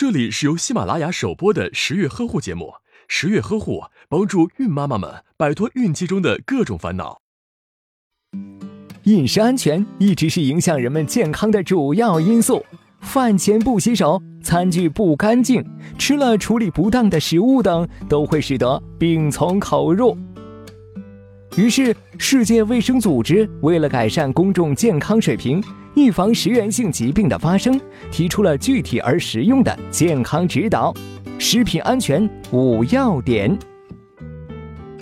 这里是由喜马拉雅首播的十月呵护节目。十月呵护帮助孕妈妈们摆脱孕期中的各种烦恼。饮食安全一直是影响人们健康的主要因素。饭前不洗手、餐具不干净、吃了处理不当的食物等，都会使得病从口入。于是，世界卫生组织为了改善公众健康水平。预防食源性疾病的发生，提出了具体而实用的健康指导，食品安全五要点：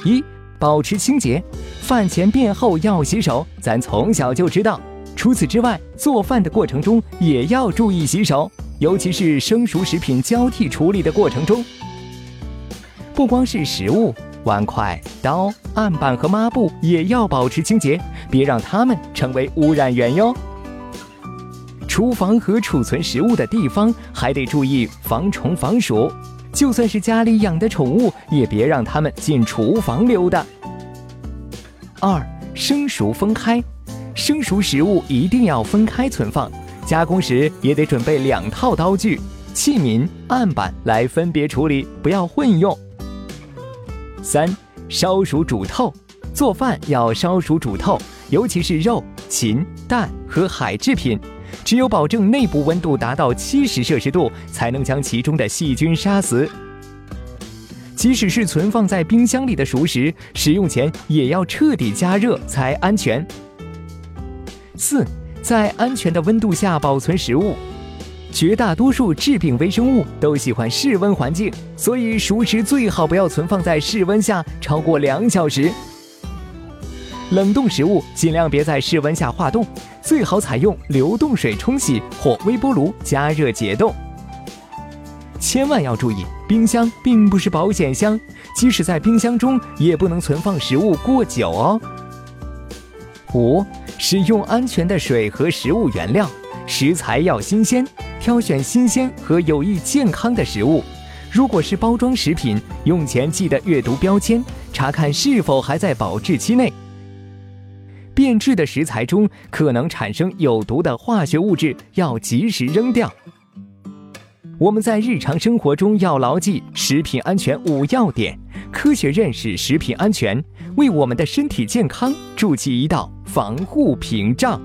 一、保持清洁，饭前便后要洗手，咱从小就知道。除此之外，做饭的过程中也要注意洗手，尤其是生熟食品交替处理的过程中。不光是食物，碗筷、刀、案板和抹布也要保持清洁，别让它们成为污染源哟。厨房和储存食物的地方还得注意防虫防鼠，就算是家里养的宠物，也别让它们进厨房溜达。二、生熟分开，生熟食物一定要分开存放，加工时也得准备两套刀具、器皿、案板来分别处理，不要混用。三、烧熟煮透，做饭要烧熟煮透，尤其是肉、禽、蛋和海制品。只有保证内部温度达到七十摄氏度，才能将其中的细菌杀死。即使是存放在冰箱里的熟食，使用前也要彻底加热才安全。四，在安全的温度下保存食物。绝大多数致病微生物都喜欢室温环境，所以熟食最好不要存放在室温下超过两小时。冷冻食物尽量别在室温下化冻，最好采用流动水冲洗或微波炉加热解冻。千万要注意，冰箱并不是保险箱，即使在冰箱中也不能存放食物过久哦。五、使用安全的水和食物原料，食材要新鲜，挑选新鲜和有益健康的食物。如果是包装食品，用前记得阅读标签，查看是否还在保质期内。变质的食材中可能产生有毒的化学物质，要及时扔掉。我们在日常生活中要牢记食品安全五要点，科学认识食品安全，为我们的身体健康筑起一道防护屏障。